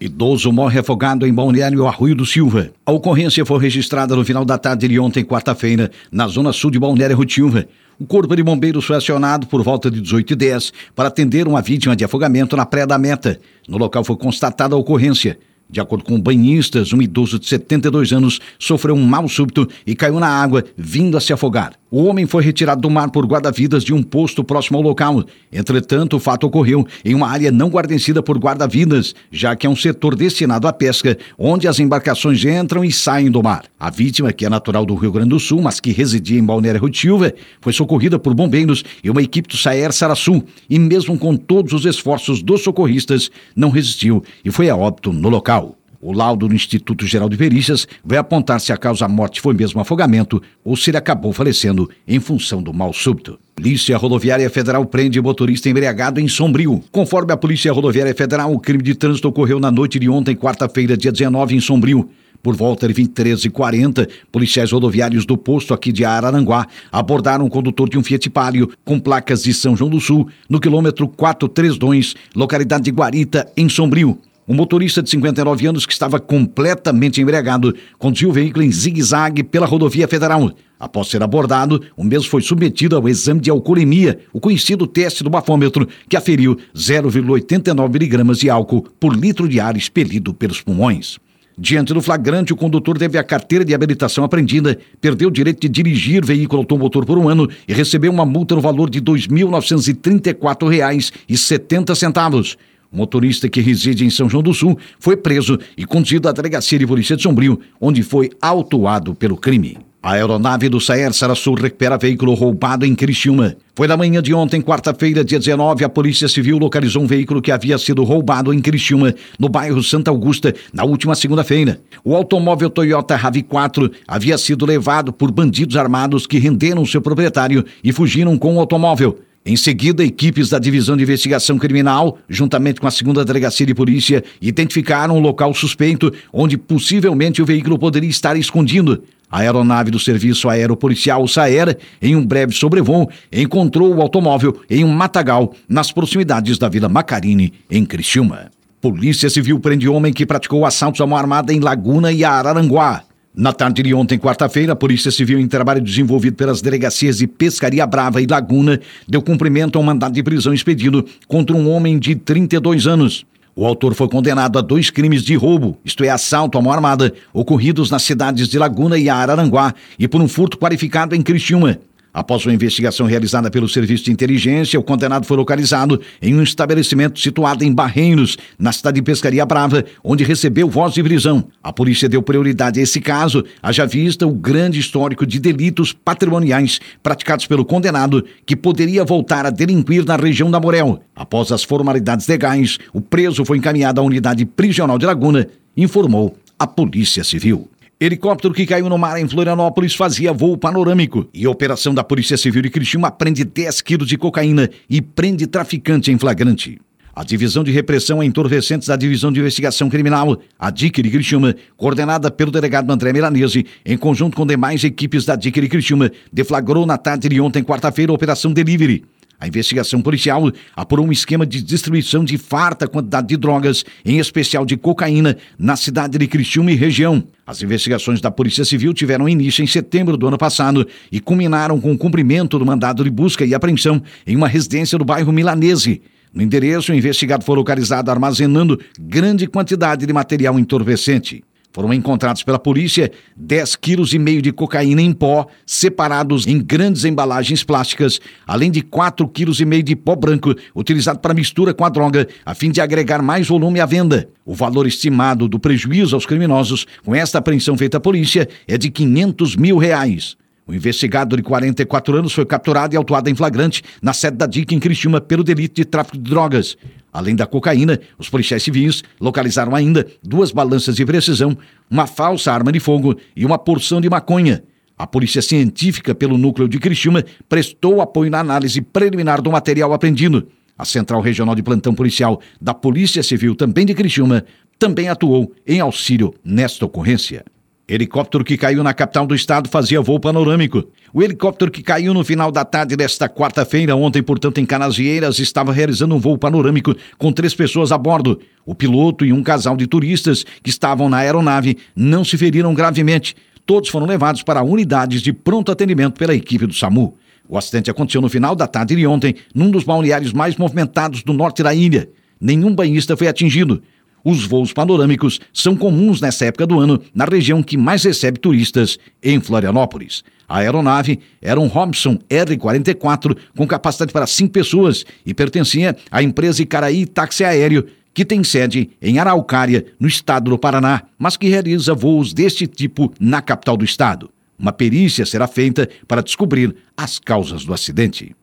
Idoso morre afogado em Balneário Arroio do Silva. A ocorrência foi registrada no final da tarde de ontem, quarta-feira, na zona sul de Balneário Silva. O Corpo de Bombeiros foi acionado por volta de 18h10 para atender uma vítima de afogamento na Praia da Meta. No local foi constatada a ocorrência. De acordo com banhistas, um idoso de 72 anos sofreu um mal súbito e caiu na água, vindo a se afogar. O homem foi retirado do mar por guarda-vidas de um posto próximo ao local. Entretanto, o fato ocorreu em uma área não guarnecida por guarda-vidas, já que é um setor destinado à pesca, onde as embarcações entram e saem do mar. A vítima, que é natural do Rio Grande do Sul, mas que residia em Balneário Rio Silva, foi socorrida por bombeiros e uma equipe do Saer Saraçu, e mesmo com todos os esforços dos socorristas, não resistiu e foi a óbito no local. O laudo do Instituto Geral de Perícias vai apontar se a causa morte foi mesmo afogamento ou se ele acabou falecendo em função do mal súbito. Polícia Rodoviária Federal prende motorista embriagado em Sombrio. Conforme a Polícia Rodoviária Federal, o crime de trânsito ocorreu na noite de ontem, quarta-feira, dia 19, em Sombrio. Por volta de 23h40, policiais rodoviários do posto aqui de Araranguá abordaram o condutor de um Fiat Palio com placas de São João do Sul, no quilômetro 432, localidade de Guarita, em Sombrio. O motorista de 59 anos, que estava completamente embriagado, conduziu o veículo em zigue-zague pela rodovia federal. Após ser abordado, o mesmo foi submetido ao exame de alcoolemia, o conhecido teste do bafômetro, que aferiu 0,89 miligramas de álcool por litro de ar expelido pelos pulmões. Diante do flagrante, o condutor teve a carteira de habilitação apreendida, perdeu o direito de dirigir veículo automotor por um ano e recebeu uma multa no valor de R$ 2.934,70. Motorista que reside em São João do Sul foi preso e conduzido à delegacia de polícia de Sombrio, onde foi autuado pelo crime. A aeronave do Saer Sarassul recupera veículo roubado em Criciúma. Foi na manhã de ontem, quarta-feira, dia 19, a Polícia Civil localizou um veículo que havia sido roubado em Criciúma, no bairro Santa Augusta, na última segunda-feira. O automóvel Toyota RAV4 havia sido levado por bandidos armados que renderam seu proprietário e fugiram com o automóvel. Em seguida, equipes da Divisão de Investigação Criminal, juntamente com a segunda Delegacia de Polícia, identificaram o local suspeito onde possivelmente o veículo poderia estar escondido. A aeronave do Serviço Aeropolicial SAER, em um breve sobrevoo, encontrou o automóvel em um matagal nas proximidades da Vila Macarini, em Criciúma. Polícia Civil prende homem que praticou assaltos à mão armada em Laguna e Araranguá. Na tarde de ontem, quarta-feira, a Polícia Civil, em trabalho desenvolvido pelas delegacias de Pescaria Brava e Laguna, deu cumprimento a um mandado de prisão expedido contra um homem de 32 anos. O autor foi condenado a dois crimes de roubo, isto é, assalto à mão armada, ocorridos nas cidades de Laguna e Araranguá, e por um furto qualificado em Criciúma. Após uma investigação realizada pelo Serviço de Inteligência, o condenado foi localizado em um estabelecimento situado em Barreiros, na cidade de Pescaria Brava, onde recebeu voz de prisão. A polícia deu prioridade a esse caso, haja vista o grande histórico de delitos patrimoniais praticados pelo condenado, que poderia voltar a delinquir na região da Morel. Após as formalidades legais, o preso foi encaminhado à unidade prisional de Laguna, informou a Polícia Civil. Helicóptero que caiu no mar em Florianópolis fazia voo panorâmico. E a operação da Polícia Civil de Criciúma prende 10 quilos de cocaína e prende traficante em flagrante. A Divisão de Repressão a Entorpecentes da Divisão de Investigação Criminal, a DIC de Criciúma, coordenada pelo delegado André Milanese, em conjunto com demais equipes da DIC de Criciúma, deflagrou na tarde de ontem, quarta-feira, a Operação Delivery, a investigação policial apurou um esquema de distribuição de farta quantidade de drogas, em especial de cocaína, na cidade de Criciúma e região. As investigações da Polícia Civil tiveram início em setembro do ano passado e culminaram com o cumprimento do mandado de busca e apreensão em uma residência do bairro Milanese. No endereço, o investigado foi localizado armazenando grande quantidade de material entorpecente. Foram encontrados pela polícia 10 quilos e meio de cocaína em pó, separados em grandes embalagens plásticas, além de 4 quilos e meio de pó branco, utilizado para mistura com a droga, a fim de agregar mais volume à venda. O valor estimado do prejuízo aos criminosos com esta apreensão feita à polícia é de 500 mil reais. O investigado de 44 anos foi capturado e autuado em flagrante na sede da DIC em Criciúma pelo delito de tráfico de drogas. Além da cocaína, os policiais civis localizaram ainda duas balanças de precisão, uma falsa arma de fogo e uma porção de maconha. A Polícia Científica, pelo Núcleo de Criciúma, prestou apoio na análise preliminar do material apreendido. A Central Regional de Plantão Policial da Polícia Civil, também de Criciúma, também atuou em auxílio nesta ocorrência. Helicóptero que caiu na capital do estado fazia voo panorâmico. O helicóptero que caiu no final da tarde desta quarta-feira, ontem, portanto, em Canasvieiras, estava realizando um voo panorâmico com três pessoas a bordo. O piloto e um casal de turistas que estavam na aeronave não se feriram gravemente. Todos foram levados para unidades de pronto atendimento pela equipe do SAMU. O acidente aconteceu no final da tarde de ontem, num dos balneários mais movimentados do norte da ilha. Nenhum banhista foi atingido. Os voos panorâmicos são comuns nessa época do ano na região que mais recebe turistas, em Florianópolis. A aeronave era um Robson R-44 com capacidade para cinco pessoas e pertencia à empresa Icaraí Táxi Aéreo, que tem sede em Araucária, no estado do Paraná, mas que realiza voos deste tipo na capital do estado. Uma perícia será feita para descobrir as causas do acidente.